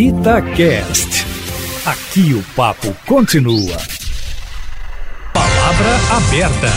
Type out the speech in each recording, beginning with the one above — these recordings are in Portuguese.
Itacast. Aqui o papo continua. Palavra aberta.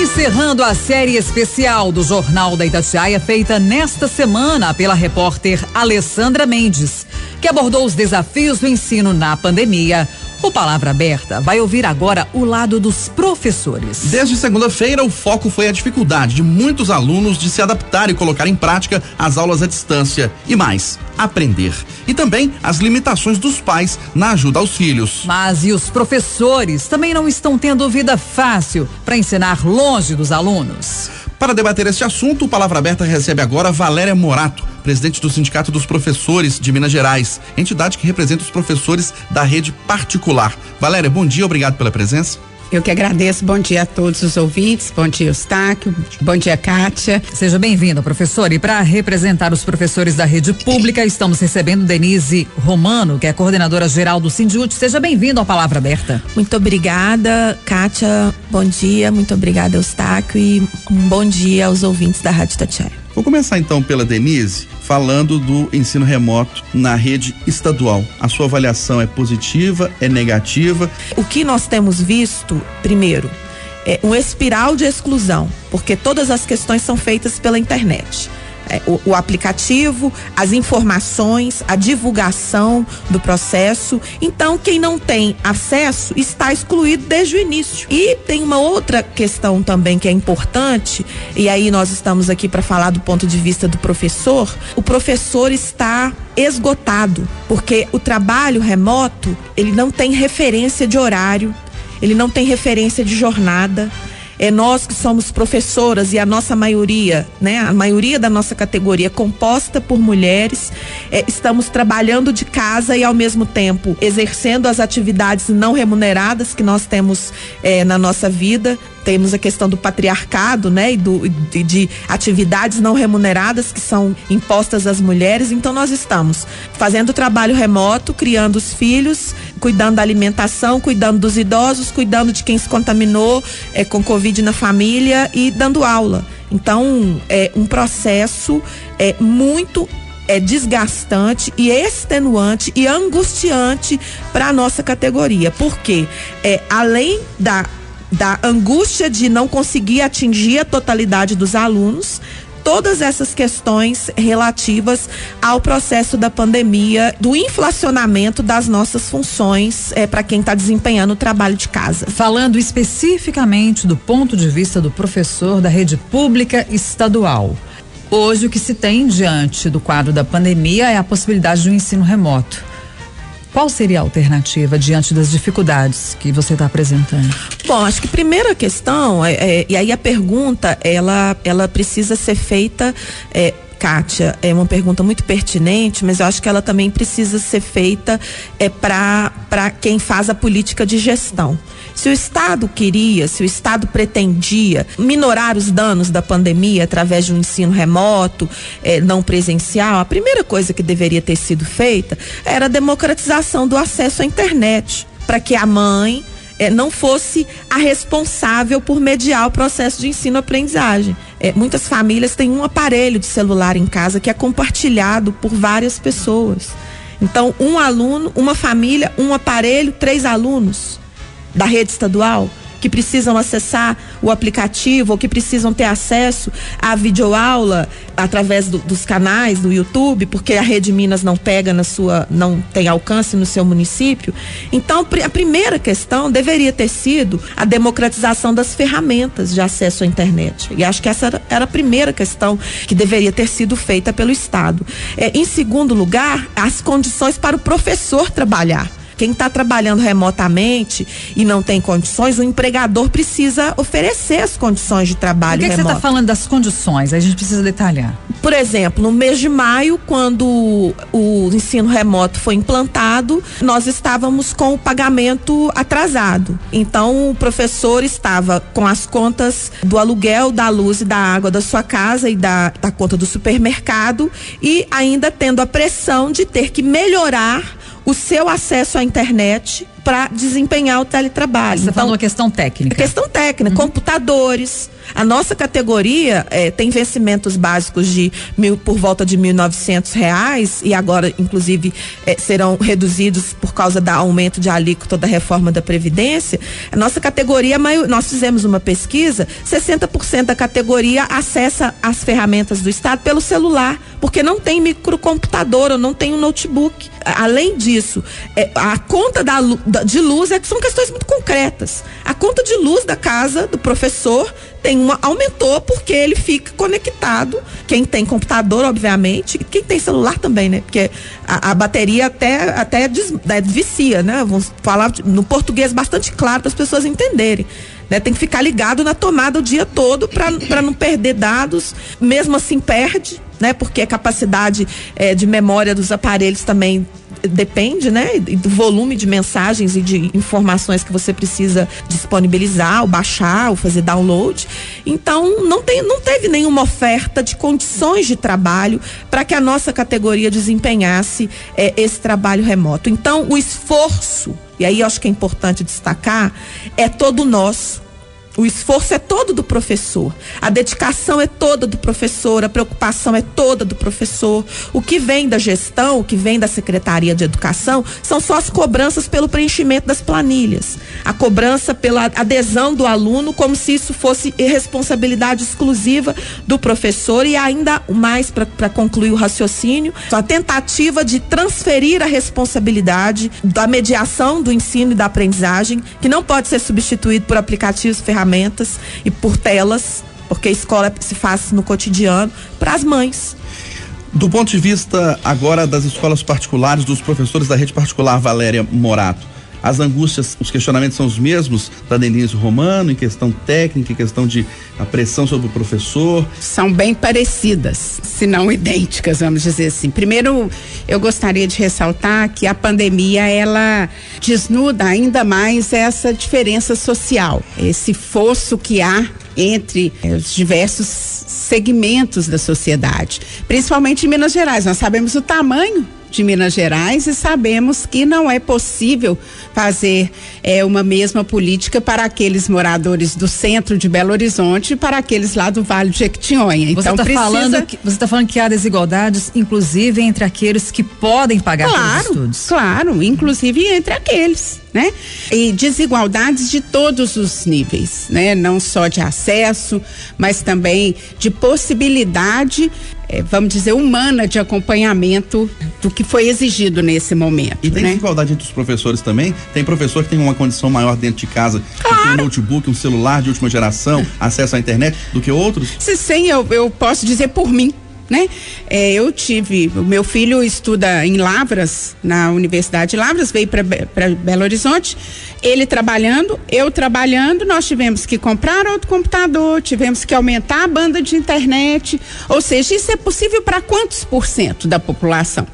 Encerrando a série especial do Jornal da Itatiaia, feita nesta semana pela repórter Alessandra Mendes, que abordou os desafios do ensino na pandemia, o Palavra Aberta vai ouvir agora o lado dos professores. Desde segunda-feira, o foco foi a dificuldade de muitos alunos de se adaptar e colocar em prática as aulas à distância e mais, aprender. E também as limitações dos pais na ajuda aos filhos. Mas e os professores também não estão tendo vida fácil para ensinar longe dos alunos? Para debater este assunto, o Palavra Aberta recebe agora Valéria Morato, presidente do Sindicato dos Professores de Minas Gerais, entidade que representa os professores da rede particular. Valéria, bom dia, obrigado pela presença. Eu que agradeço. Bom dia a todos os ouvintes. Bom dia, Eustáquio. Bom dia, Kátia. Seja bem-vinda, professor. E para representar os professores da rede pública, estamos recebendo Denise Romano, que é coordenadora geral do Sindiúte. Seja bem-vindo à Palavra Aberta. Muito obrigada, Kátia. Bom dia. Muito obrigada, Eustáquio. E um bom dia aos ouvintes da Rádio Tatiaia. Vou começar então pela Denise, falando do ensino remoto na rede estadual. A sua avaliação é positiva, é negativa? O que nós temos visto, primeiro, é um espiral de exclusão, porque todas as questões são feitas pela internet é, o, o, aplicativo, as informações, a divulgação do processo. Então, quem não tem acesso está excluído desde o início. E tem uma outra questão também que é importante, e aí nós estamos aqui para falar do ponto de vista do professor. O professor está esgotado, porque o trabalho remoto, ele não tem referência de horário, ele não tem referência de jornada é nós que somos professoras e a nossa maioria, né, a maioria da nossa categoria composta por mulheres, é, estamos trabalhando de casa e ao mesmo tempo exercendo as atividades não remuneradas que nós temos é, na nossa vida, temos a questão do patriarcado, né, e do, de, de, atividades não remuneradas que são impostas às mulheres. Então nós estamos fazendo trabalho remoto, criando os filhos, cuidando da alimentação, cuidando dos idosos, cuidando de quem se contaminou é, com Covid na família e dando aula. Então é um processo é muito é desgastante e extenuante e angustiante para a nossa categoria, porque é além da da angústia de não conseguir atingir a totalidade dos alunos, todas essas questões relativas ao processo da pandemia, do inflacionamento das nossas funções é, para quem está desempenhando o trabalho de casa. Falando especificamente do ponto de vista do professor da rede pública estadual. Hoje, o que se tem diante do quadro da pandemia é a possibilidade do ensino remoto. Qual seria a alternativa diante das dificuldades que você está apresentando? Bom, acho que primeira questão, é, é, e aí a pergunta, ela, ela precisa ser feita é, Kátia, é uma pergunta muito pertinente, mas eu acho que ela também precisa ser feita é, para quem faz a política de gestão. Se o Estado queria, se o Estado pretendia minorar os danos da pandemia através de um ensino remoto, eh, não presencial, a primeira coisa que deveria ter sido feita era a democratização do acesso à internet, para que a mãe eh, não fosse a responsável por mediar o processo de ensino-aprendizagem. Eh, muitas famílias têm um aparelho de celular em casa que é compartilhado por várias pessoas. Então, um aluno, uma família, um aparelho, três alunos da rede estadual que precisam acessar o aplicativo ou que precisam ter acesso à videoaula através do, dos canais do YouTube, porque a Rede Minas não pega na sua, não tem alcance no seu município. Então, a primeira questão deveria ter sido a democratização das ferramentas de acesso à internet. E acho que essa era, a primeira questão que deveria ter sido feita pelo Estado. É, em segundo lugar, as condições para o professor trabalhar. Quem está trabalhando remotamente e não tem condições, o empregador precisa oferecer as condições de trabalho. Por que, que você está falando das condições? A gente precisa detalhar. Por exemplo, no mês de maio, quando o ensino remoto foi implantado, nós estávamos com o pagamento atrasado. Então, o professor estava com as contas do aluguel, da luz e da água da sua casa e da, da conta do supermercado e ainda tendo a pressão de ter que melhorar o seu acesso à internet para desempenhar o teletrabalho. Você está então, uma questão técnica. Questão técnica, uhum. computadores. A nossa categoria é, tem vencimentos básicos de mil, por volta de R$ reais e agora, inclusive, é, serão reduzidos por causa do aumento de alíquota da reforma da Previdência. A nossa categoria, nós fizemos uma pesquisa, 60% da categoria acessa as ferramentas do Estado pelo celular, porque não tem microcomputador ou não tem um notebook. Além disso, é, a conta da, de luz é, são questões muito concretas. A conta de luz da casa do professor tem uma aumentou porque ele fica conectado. Quem tem computador, obviamente, quem tem celular também, né? Porque a, a bateria até até des, é, vicia, né? Vamos falar no português bastante claro para as pessoas entenderem. Né? Tem que ficar ligado na tomada o dia todo para não perder dados. Mesmo assim perde, né? Porque a capacidade é, de memória dos aparelhos também depende, né, do volume de mensagens e de informações que você precisa disponibilizar, ou baixar, ou fazer download. Então, não, tem, não teve nenhuma oferta de condições de trabalho para que a nossa categoria desempenhasse é, esse trabalho remoto. Então, o esforço, e aí acho que é importante destacar, é todo nosso o esforço é todo do professor, a dedicação é toda do professor, a preocupação é toda do professor. O que vem da gestão, o que vem da Secretaria de Educação, são só as cobranças pelo preenchimento das planilhas. A cobrança pela adesão do aluno, como se isso fosse responsabilidade exclusiva do professor, e ainda mais para concluir o raciocínio, a tentativa de transferir a responsabilidade da mediação do ensino e da aprendizagem, que não pode ser substituído por aplicativos ferramentas ferramentas e por telas, porque a escola se faz no cotidiano, para as mães. Do ponto de vista agora das escolas particulares, dos professores da rede particular Valéria Morato, as angústias, os questionamentos são os mesmos da Denise Romano em questão técnica, em questão de a pressão sobre o professor? São bem parecidas, se não idênticas, vamos dizer assim. Primeiro, eu gostaria de ressaltar que a pandemia ela desnuda ainda mais essa diferença social, esse fosso que há entre os diversos segmentos da sociedade, principalmente em Minas Gerais. Nós sabemos o tamanho de Minas Gerais e sabemos que não é possível fazer é, uma mesma política para aqueles moradores do centro de Belo Horizonte e para aqueles lá do Vale de Jequitinhonha. Então, você está precisa... falando que você está falando que há desigualdades, inclusive entre aqueles que podem pagar claro, pelos estudos. Claro, inclusive entre aqueles né? E desigualdades de todos os níveis, né? Não só de acesso, mas também de possibilidade é, vamos dizer, humana de acompanhamento do que foi exigido nesse momento. E tem né? desigualdade entre os professores também? Tem professor que tem uma condição maior dentro de casa, claro. tem um notebook, um celular de última geração, acesso à internet, do que outros? Se sim, eu, eu posso dizer por mim né? É, eu tive, o meu filho estuda em Lavras, na Universidade de Lavras, veio para Belo Horizonte, ele trabalhando, eu trabalhando, nós tivemos que comprar outro computador, tivemos que aumentar a banda de internet, ou seja, isso é possível para quantos por cento da população?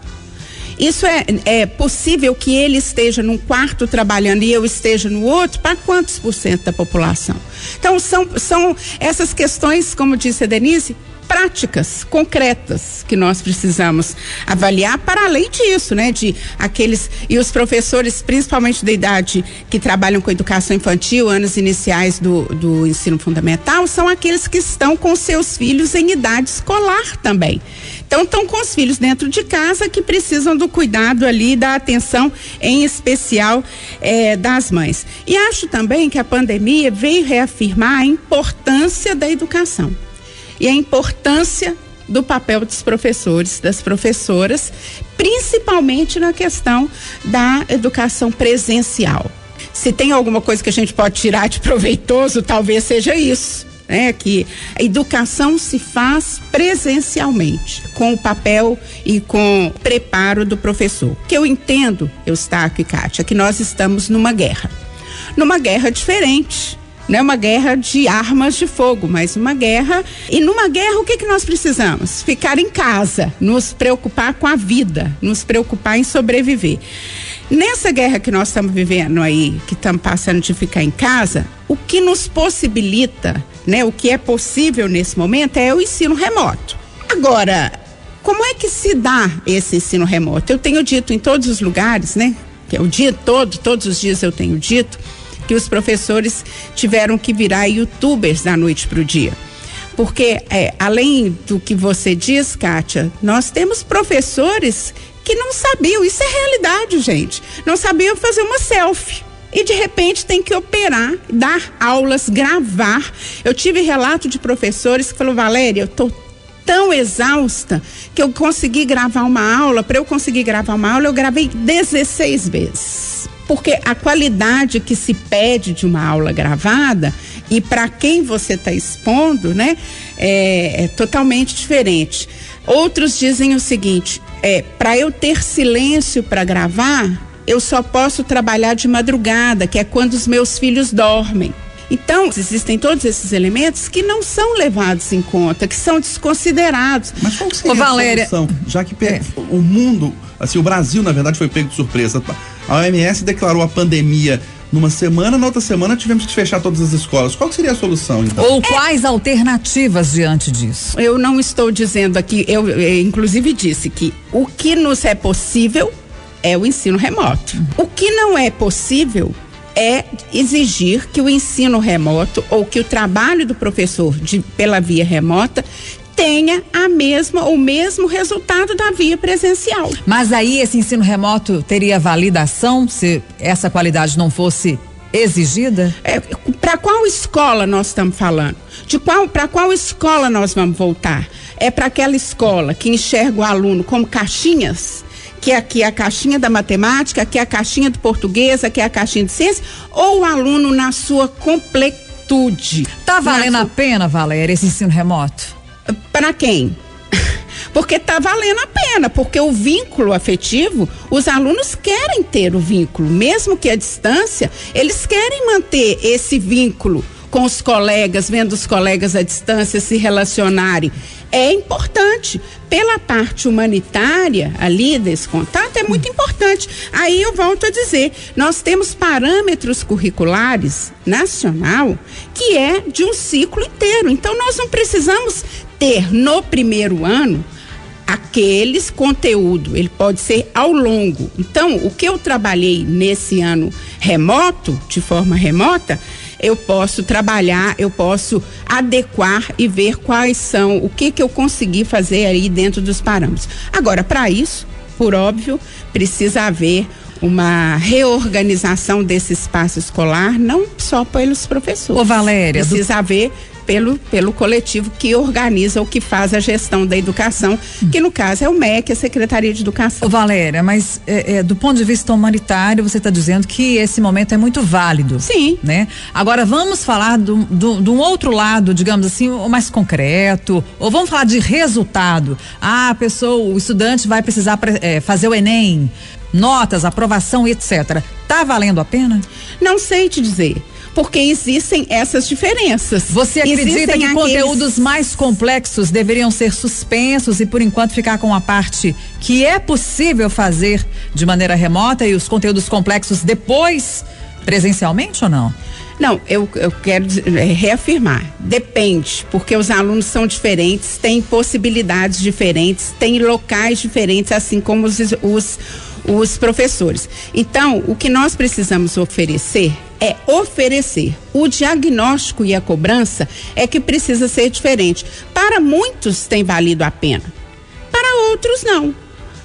Isso é, é possível que ele esteja num quarto trabalhando e eu esteja no outro, para quantos por cento da população? Então, são, são essas questões, como disse a Denise, práticas, concretas que nós precisamos avaliar para além disso, né? De aqueles e os professores, principalmente da idade que trabalham com educação infantil, anos iniciais do, do ensino fundamental, são aqueles que estão com seus filhos em idade escolar também. Então estão com os filhos dentro de casa que precisam do cuidado ali, da atenção em especial eh, das mães. E acho também que a pandemia veio reafirmar a importância da educação e a importância do papel dos professores, das professoras, principalmente na questão da educação presencial. Se tem alguma coisa que a gente pode tirar de proveitoso, talvez seja isso. Né, que a educação se faz presencialmente, com o papel e com o preparo do professor. Que eu entendo, Eustáquio e Kátia, que nós estamos numa guerra. Numa guerra diferente não é uma guerra de armas de fogo, mas uma guerra. E numa guerra, o que, que nós precisamos? Ficar em casa, nos preocupar com a vida, nos preocupar em sobreviver. Nessa guerra que nós estamos vivendo aí, que estamos passando de ficar em casa, o que nos possibilita, né, o que é possível nesse momento é o ensino remoto. Agora, como é que se dá esse ensino remoto? Eu tenho dito em todos os lugares, né? que é o dia todo, todos os dias eu tenho dito, que os professores tiveram que virar youtubers da noite para o dia. Porque, é, além do que você diz, Kátia, nós temos professores que não sabiam, isso é realidade, gente, não sabiam fazer uma selfie e de repente tem que operar, dar aulas, gravar. Eu tive relato de professores que falou: Valéria, eu estou tão exausta que eu consegui gravar uma aula. Para eu conseguir gravar uma aula, eu gravei 16 vezes. Porque a qualidade que se pede de uma aula gravada e para quem você está expondo, né, é, é, totalmente diferente. Outros dizem o seguinte: é, para eu ter silêncio para gravar, eu só posso trabalhar de madrugada, que é quando os meus filhos dormem. Então, existem todos esses elementos que não são levados em conta, que são desconsiderados. Mas qual seria Ô, Valéria, a solução? Já que é. o mundo, assim, o Brasil, na verdade, foi pego de surpresa. A OMS declarou a pandemia numa semana, na outra semana tivemos que fechar todas as escolas. Qual seria a solução, então? Ou quais alternativas diante disso? Eu não estou dizendo aqui, eu, eu inclusive disse que o que nos é possível é o ensino remoto. O que não é possível é exigir que o ensino remoto ou que o trabalho do professor de, pela via remota tenha a mesma o mesmo resultado da via presencial. Mas aí esse ensino remoto teria validação se essa qualidade não fosse exigida? É, para qual escola nós estamos falando? De qual para qual escola nós vamos voltar? É para aquela escola que enxerga o aluno como caixinhas? Que aqui é a caixinha da matemática, aqui é a caixinha do português, aqui é a caixinha de ciência, ou o aluno na sua completude? Tá valendo a pena, Valéria, esse ensino remoto? Para quem? porque tá valendo a pena, porque o vínculo afetivo, os alunos querem ter o vínculo, mesmo que a distância, eles querem manter esse vínculo com os colegas, vendo os colegas à distância se relacionarem. É importante. Pela parte humanitária ali desse contato, é muito importante. Aí eu volto a dizer: nós temos parâmetros curriculares nacional que é de um ciclo inteiro. Então, nós não precisamos ter no primeiro ano aqueles conteúdo, ele pode ser ao longo. Então, o que eu trabalhei nesse ano remoto, de forma remota, eu posso trabalhar, eu posso adequar e ver quais são, o que que eu consegui fazer aí dentro dos parâmetros. Agora, para isso, por óbvio, precisa haver uma reorganização desse espaço escolar, não só pelos professores. Ô Valéria, precisa do... haver pelo, pelo coletivo que organiza ou que faz a gestão da educação, que no caso é o MEC, a Secretaria de Educação. Ô Valéria, mas é, é, do ponto de vista humanitário, você está dizendo que esse momento é muito válido. Sim. Né? Agora vamos falar de um outro lado, digamos assim, o mais concreto, ou vamos falar de resultado. Ah, a pessoa, o estudante vai precisar é, fazer o Enem, notas, aprovação, etc. Tá valendo a pena? Não sei te dizer porque existem essas diferenças. Você acredita existem que aqueles... conteúdos mais complexos deveriam ser suspensos e por enquanto ficar com a parte que é possível fazer de maneira remota e os conteúdos complexos depois presencialmente ou não? Não, eu, eu quero é, reafirmar. Depende, porque os alunos são diferentes, têm possibilidades diferentes, têm locais diferentes, assim como os, os, os professores. Então, o que nós precisamos oferecer é oferecer. O diagnóstico e a cobrança é que precisa ser diferente. Para muitos tem valido a pena, para outros não,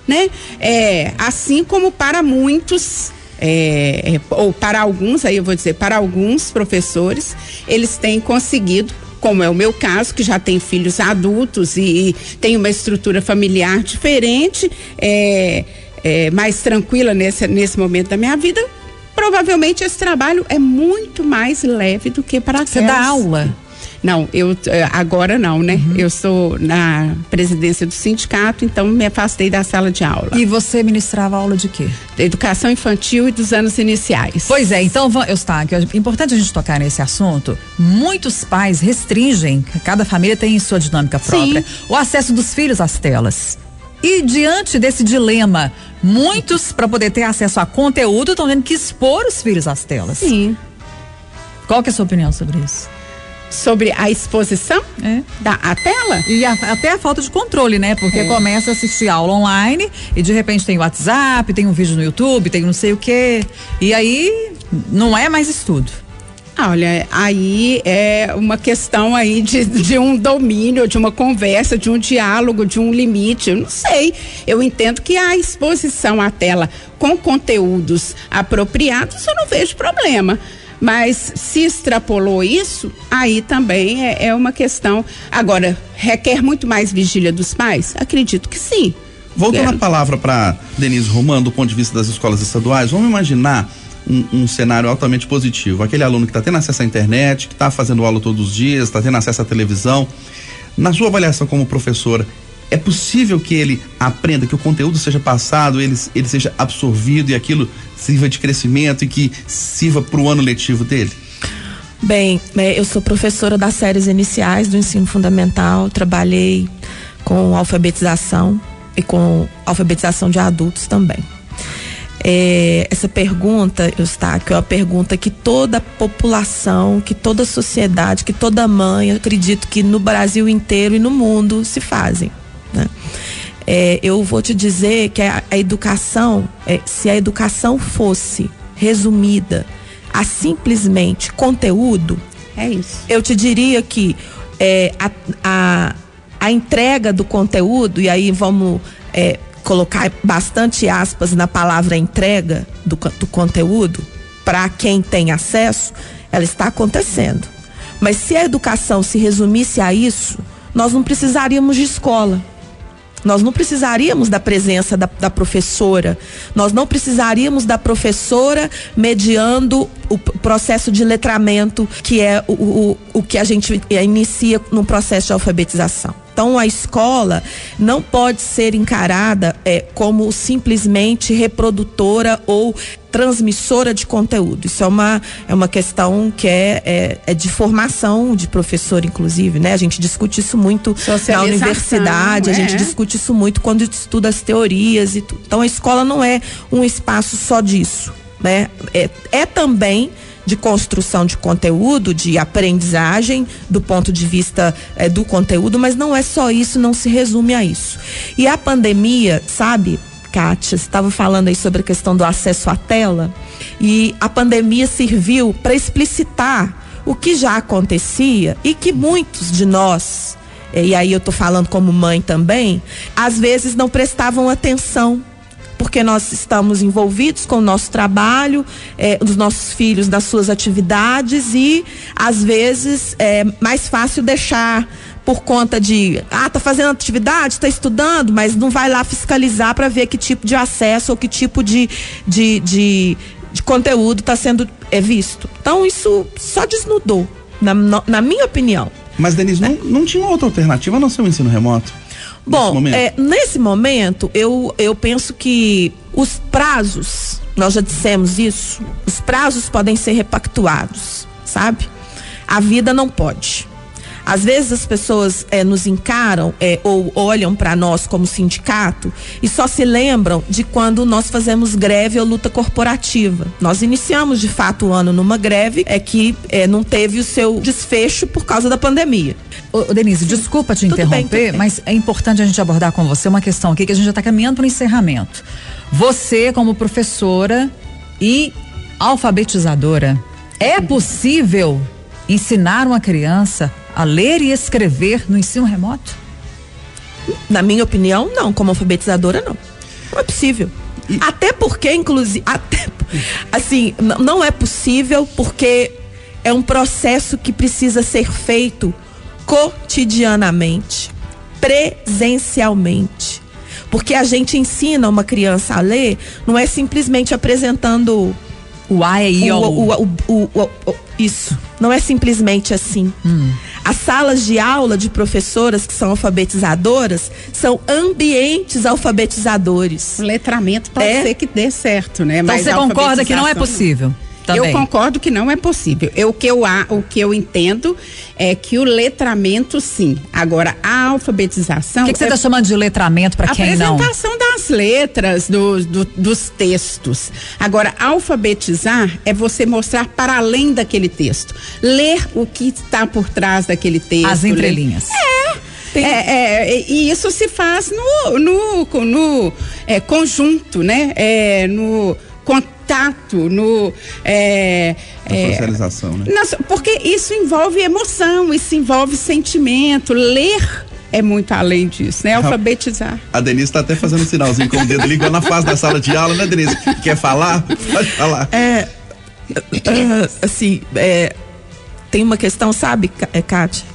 né? É, assim como para muitos é, é, ou para alguns, aí eu vou dizer, para alguns professores, eles têm conseguido como é o meu caso, que já tem filhos adultos e, e tem uma estrutura familiar diferente, é, é, mais tranquila nesse, nesse momento da minha vida, provavelmente esse trabalho é muito mais leve do que para Você dá aula? Não, eu eh, agora não, né? Uhum. Eu sou na presidência do sindicato, então me afastei da sala de aula. E você ministrava aula de quê? Da educação infantil e dos anos iniciais. Pois é, então, Eustáquio, é importante a gente tocar nesse assunto. Muitos pais restringem, cada família tem sua dinâmica própria, Sim. o acesso dos filhos às telas. E diante desse dilema, muitos, para poder ter acesso a conteúdo, estão tendo que expor os filhos às telas. Sim. Qual que é a sua opinião sobre isso? sobre a exposição É. da a tela. E a- até a falta de controle, né? Porque É. começa a assistir aula online e de repente tem WhatsApp, tem um vídeo no YouTube, tem não sei o quê. E aí não é mais estudo. Ah, Olha, aí é uma questão aí de, de um domínio, de uma conversa, de um diálogo, de um limite. Eu não sei. Eu entendo que a exposição à tela com conteúdos apropriados, eu não vejo problema. Mas se extrapolou isso, aí também é, é uma questão. Agora, requer muito mais vigília dos pais? Acredito que sim. Voltando a palavra para Denise Romano, do ponto de vista das escolas estaduais, vamos imaginar um, um cenário altamente positivo. Aquele aluno que está tendo acesso à internet, que está fazendo aula todos os dias, está tendo acesso à televisão. Na sua avaliação como professora, é possível que ele aprenda, que o conteúdo seja passado, ele, ele seja absorvido e aquilo sirva de crescimento e que sirva para o ano letivo dele? Bem, é, eu sou professora das séries iniciais do ensino fundamental, trabalhei com alfabetização e com alfabetização de adultos também. É, essa pergunta, Eustáquio, é uma pergunta que toda a população, que toda a sociedade, que toda mãe, eu acredito que no Brasil inteiro e no mundo se fazem. Né? É, eu vou te dizer que a, a educação, é, se a educação fosse resumida a simplesmente conteúdo, É isso. eu te diria que é, a, a, a entrega do conteúdo, e aí vamos é, colocar bastante aspas na palavra entrega do, do conteúdo, para quem tem acesso, ela está acontecendo. Mas se a educação se resumisse a isso, nós não precisaríamos de escola. Nós não precisaríamos da presença da, da professora, nós não precisaríamos da professora mediando o processo de letramento, que é o, o, o que a gente eh, inicia no processo de alfabetização. Então, a escola não pode ser encarada eh, como simplesmente reprodutora ou transmissora de conteúdo. Isso é uma, é uma questão que é, é, é de formação de professor, inclusive, né? A gente discute isso muito na universidade, a gente é. discute isso muito quando estuda as teorias e tudo. Então a escola não é um espaço só disso, né? É, é também de construção de conteúdo, de aprendizagem do ponto de vista eh, do conteúdo, mas não é só isso, não se resume a isso. E a pandemia, sabe, Kátia, estava falando aí sobre a questão do acesso à tela, e a pandemia serviu para explicitar o que já acontecia e que muitos de nós e aí eu tô falando como mãe também, às vezes não prestavam atenção. Porque nós estamos envolvidos com o nosso trabalho, eh, os nossos filhos nas suas atividades e às vezes é mais fácil deixar por conta de, ah, tá fazendo atividade, tá estudando, mas não vai lá fiscalizar para ver que tipo de acesso ou que tipo de, de, de, de conteúdo está sendo é, visto. Então isso só desnudou, na, na minha opinião. Mas, Denise, não, não tinha outra alternativa a não ser o ensino remoto? Nesse Bom, momento? é, nesse momento, eu, eu penso que os prazos, nós já dissemos isso, os prazos podem ser repactuados, sabe? A vida não pode. Às vezes as pessoas é, nos encaram é, ou olham para nós como sindicato e só se lembram de quando nós fazemos greve ou luta corporativa. Nós iniciamos de fato o ano numa greve é que é, não teve o seu desfecho por causa da pandemia. Ô, Denise, desculpa te Tudo bem, interromper, tudo bem. mas é importante a gente abordar com você uma questão aqui que a gente já está caminhando para o encerramento. Você, como professora e alfabetizadora, é possível ensinar uma criança a ler e escrever no ensino remoto? Na minha opinião, não. Como alfabetizadora, não. Não é possível. Até porque, inclusive, até, assim, não é possível porque é um processo que precisa ser feito cotidianamente, presencialmente. Porque a gente ensina uma criança a ler, não é simplesmente apresentando O A e I, o, o, o, o, isso. Não é simplesmente assim. As salas de aula de professoras que são alfabetizadoras são ambientes alfabetizadores. O letramento pode É. ser que dê certo, né? Então Mas você concorda que não é possível? Também. Eu concordo que não é possível. Eu, o, que eu, a- o que eu entendo é que o letramento, sim. Agora, a alfabetização. O que, que você é está chamando de letramento para quem não? apresentação da das letras do, do, dos textos. Agora, alfabetizar é você mostrar para além daquele texto. Ler o que está por trás daquele texto. As entrelinhas. É, é, é, e isso se faz no, no, no é, conjunto, né? É, no contato, no. É, é, socialização, né? porque isso envolve emoção, isso envolve sentimento. Ler é muito além disso, né? Alfabetizar. A Denise está até fazendo um sinalzinho com o dedo ligando na fase da sala de aula, né, Denise? Quer falar? Pode falar. É. Uh, assim, é, tem uma questão, sabe, Kátia?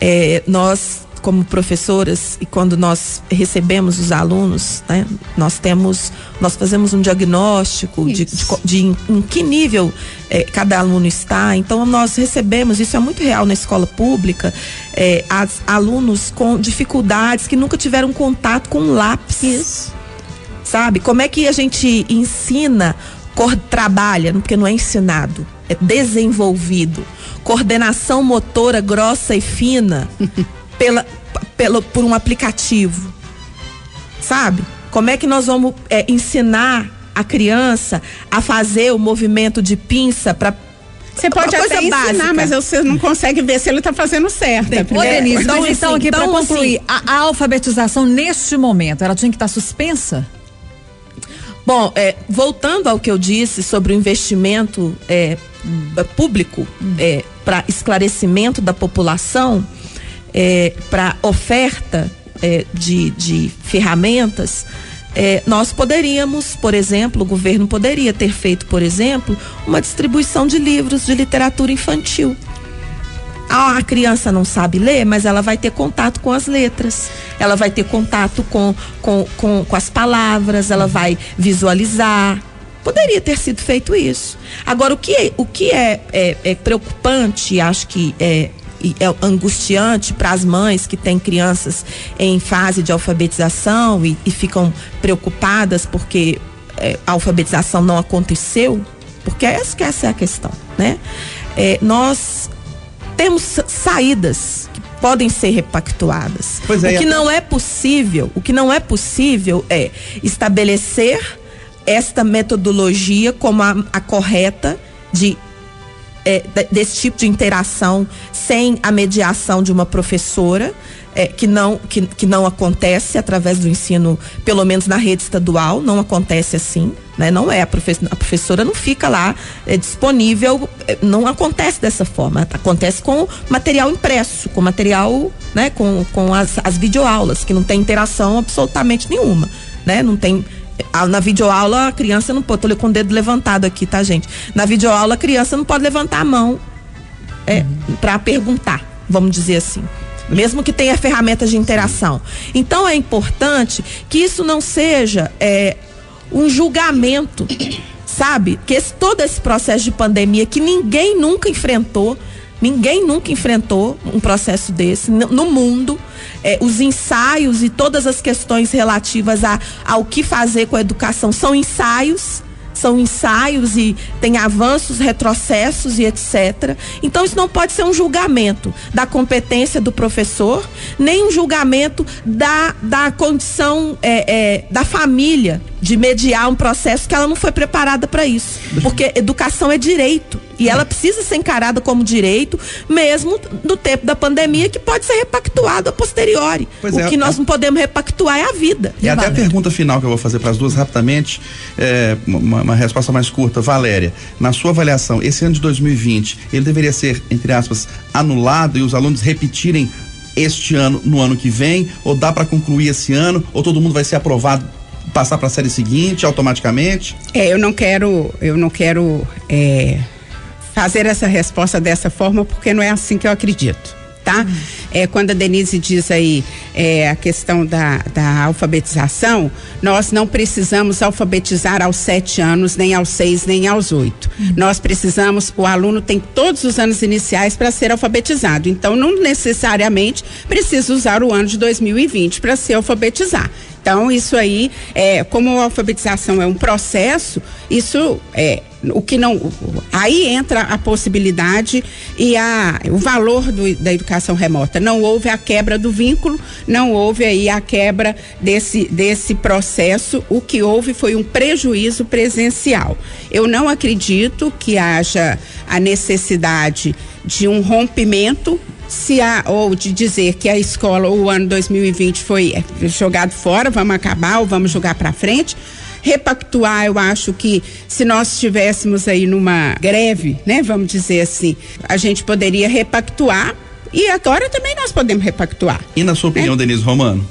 É, nós como professoras e quando nós recebemos os alunos, né, nós temos, nós fazemos um diagnóstico de, de, de, em, em, que nível é, cada aluno está. Então nós recebemos, isso é muito real na escola pública, é, as, alunos com dificuldades que nunca tiveram contato com lápis. Isso. Sabe? Como é que a gente ensina, trabalha, porque não é ensinado, é desenvolvido. Coordenação motora grossa e fina. pela, pela, por um aplicativo. Sabe? Como é que nós vamos é, ensinar a criança a fazer o movimento de pinça para você pode até ensinar, básica. mas você não consegue ver se ele está fazendo certo. Bem, Ô, Denise, então, mas então, aqui então, para concluir, assim, a, a, alfabetização neste momento, ela tinha que estar tá suspensa? Bom, é, voltando ao que eu disse sobre o investimento é, hum. público hum. é, para esclarecimento da população, é, para oferta é, de, de ferramentas, é, nós poderíamos, por exemplo, o governo poderia ter feito, por exemplo, uma distribuição de livros de literatura infantil. Ah, a criança não sabe ler, mas ela vai ter contato com as letras, ela vai ter contato com, com, com, com as palavras, ela vai visualizar. Poderia ter sido feito isso. Agora, o que, o que é, é, é preocupante, acho que é, é angustiante para as mães que têm crianças em fase de alfabetização e, e ficam preocupadas porque é, a alfabetização não aconteceu, porque essa, essa é a questão, né? É, nós temos saídas que podem ser repactuadas. Pois é, o que não é possível, o que não é possível é estabelecer esta metodologia como a, a correta de é, desse tipo de interação sem a mediação de uma professora, é, que, não, que, que não acontece através do ensino, pelo menos na rede estadual, não acontece assim. Né? Não é, a, professora, a professora não fica lá é, disponível, é, não acontece dessa forma. Acontece com material impresso, com material, né? com, com as, as videoaulas, que não tem interação absolutamente nenhuma. Né? Não tem na videoaula, a criança não pode. Tô com o dedo levantado aqui, tá, gente? Na videoaula, a criança não pode levantar a mão é, uhum. para perguntar, vamos dizer assim. Mesmo que tenha ferramentas de interação. Então é importante que isso não seja é, um julgamento, sabe? Que esse, todo esse processo de pandemia que ninguém nunca enfrentou, ninguém nunca enfrentou um processo desse no, mundo é, os ensaios e todas as questões relativas a, ao que fazer com a educação são ensaios são ensaios e tem avanços, retrocessos e etc. Então isso não pode ser um julgamento da competência do professor, nem um julgamento da, da condição é, é, da família de mediar um processo que ela não foi preparada para isso. Porque educação é direito. E ela precisa ser encarada como direito, mesmo no tempo da pandemia, que pode ser repactuado a posteriori. Pois o é, que nós não podemos repactuar é a vida. E até a pergunta final que eu vou fazer para as duas rapidamente, é, uma, uma resposta mais curta. Valéria, na sua avaliação, esse ano de 2020, ele deveria ser, entre aspas, anulado e os alunos repetirem este ano no ano que vem? Ou dá para concluir esse ano? Ou todo mundo vai ser aprovado passar para a série seguinte automaticamente? É, eu não quero, eu não quero é, fazer essa resposta dessa forma porque não é assim que eu acredito tá? Uhum. É, quando a Denise diz aí é, a questão da, da alfabetização, nós não precisamos alfabetizar aos sete anos, nem aos seis, nem aos oito. Uhum. Nós precisamos, o aluno tem todos os anos iniciais para ser alfabetizado. Então, não necessariamente precisa usar o ano de 2020 para se alfabetizar. Então, isso aí, é, como a alfabetização é um processo, isso é, o que não. Aí entra a possibilidade e a, o valor do, da educação remota. Não houve a quebra do vínculo, não houve aí a quebra desse, desse processo. O que houve foi um prejuízo presencial. Eu não acredito que haja a necessidade de um rompimento se há, ou de dizer que a escola, o ano 2020 foi é, jogado fora, vamos acabar ou vamos jogar para frente. Repactuar, eu acho que se nós estivéssemos aí numa greve, né, vamos dizer assim, a gente poderia repactuar e agora também nós podemos repactuar. E na sua opinião, né? Denise Romano?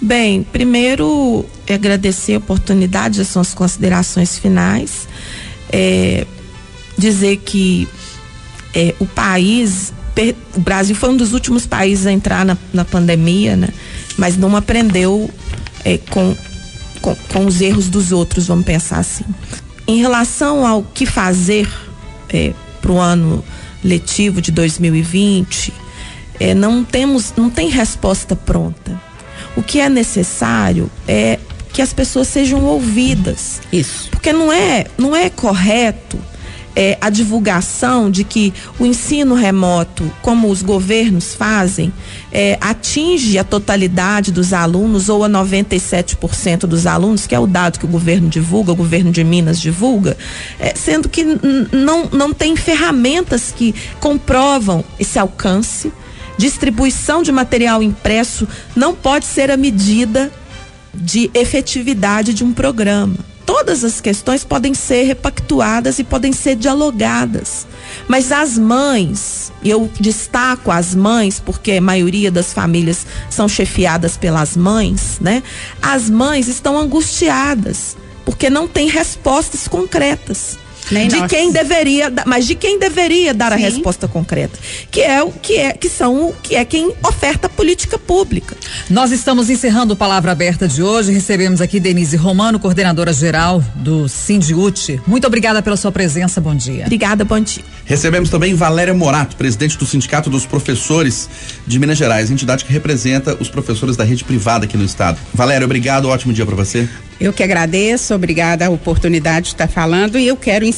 Bem, primeiro agradecer a oportunidade, as suas considerações finais. É, dizer que é, o país o Brasil foi um dos últimos países a entrar na, na pandemia, né? Mas não aprendeu é, com, com, com, os erros dos outros, vamos pensar assim. Em relação ao que fazer é, para o ano letivo de 2020, é, não temos, não tem resposta pronta. O que é necessário é que as pessoas sejam ouvidas. Isso. Porque não é, não é correto é, a divulgação de que o ensino remoto, como os governos fazem, é, atinge a totalidade dos alunos ou a 97% dos alunos, que é o dado que o governo divulga, o governo de Minas divulga, é, sendo que não, não tem ferramentas que comprovam esse alcance. Distribuição de material impresso não pode ser a medida de efetividade de um programa todas as questões podem ser repactuadas e podem ser dialogadas. Mas as mães, eu destaco as mães, porque a maioria das famílias são chefiadas pelas mães, né? As mães estão angustiadas, porque não têm respostas concretas. Nem de nós. quem deveria, mas de quem deveria dar Sim. a resposta concreta, que é o que é que são que é quem oferta política pública. Nós estamos encerrando o Palavra Aberta de hoje. Recebemos aqui Denise Romano, coordenadora geral do Sindiute. Muito obrigada pela sua presença. Bom dia. Obrigada, bom dia. Recebemos também Valéria Morato, presidente do Sindicato dos Professores de Minas Gerais, entidade que representa os professores da rede privada aqui no estado. Valéria, obrigado. Ótimo dia para você. Eu que agradeço, obrigada a oportunidade de estar falando e eu quero encerrar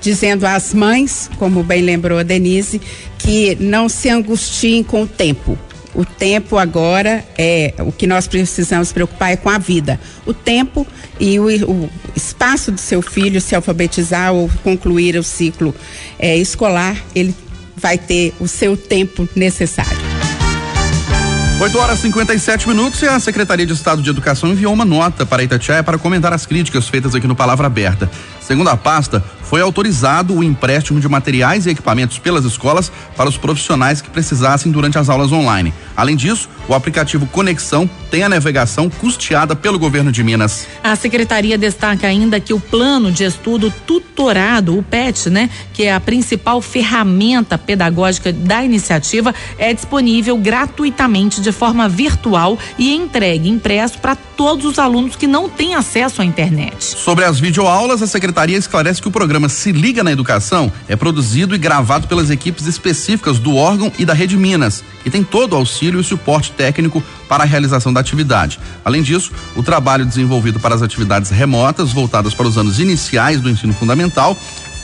dizendo às mães, como bem lembrou a Denise, que não se angustiem com o tempo. O tempo agora é o que nós precisamos preocupar é com a vida. O tempo e o, o espaço do seu filho se alfabetizar ou concluir o ciclo é, escolar, ele vai ter o seu tempo necessário. 8 horas e 57 minutos e a Secretaria de Estado de Educação enviou uma nota para Itatiaia para comentar as críticas feitas aqui no Palavra Aberta. Segundo a pasta, foi autorizado o empréstimo de materiais e equipamentos pelas escolas para os profissionais que precisassem durante as aulas online. Além disso, o aplicativo Conexão tem a navegação custeada pelo governo de Minas. A secretaria destaca ainda que o plano de estudo tutorado, o PET, né, que é a principal ferramenta pedagógica da iniciativa, é disponível gratuitamente de forma virtual e entregue impresso para todos os alunos que não têm acesso à internet. Sobre as videoaulas, a secretaria esclarece que o programa Se Liga na Educação é produzido e gravado pelas equipes específicas do órgão e da Rede Minas, que tem todo o auxílio e suporte técnico para a realização da atividade. Além disso, o trabalho desenvolvido para as atividades remotas, voltadas para os anos iniciais do ensino fundamental,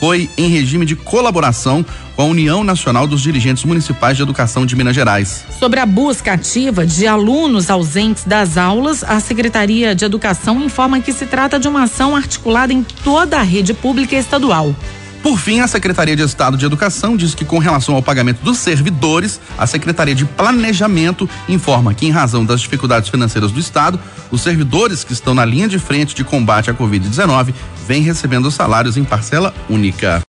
foi em regime de colaboração com a União Nacional dos Dirigentes Municipais de Educação de Minas Gerais. Sobre a busca ativa de alunos ausentes das aulas, a Secretaria de Educação informa que se trata de uma ação articulada em toda a rede pública estadual. Por fim, a Secretaria de Estado de Educação diz que, com relação ao pagamento dos servidores, a Secretaria de Planejamento informa que, em razão das dificuldades financeiras do Estado, os servidores que estão na linha de frente de combate à Covid-19 vêm recebendo salários em parcela única.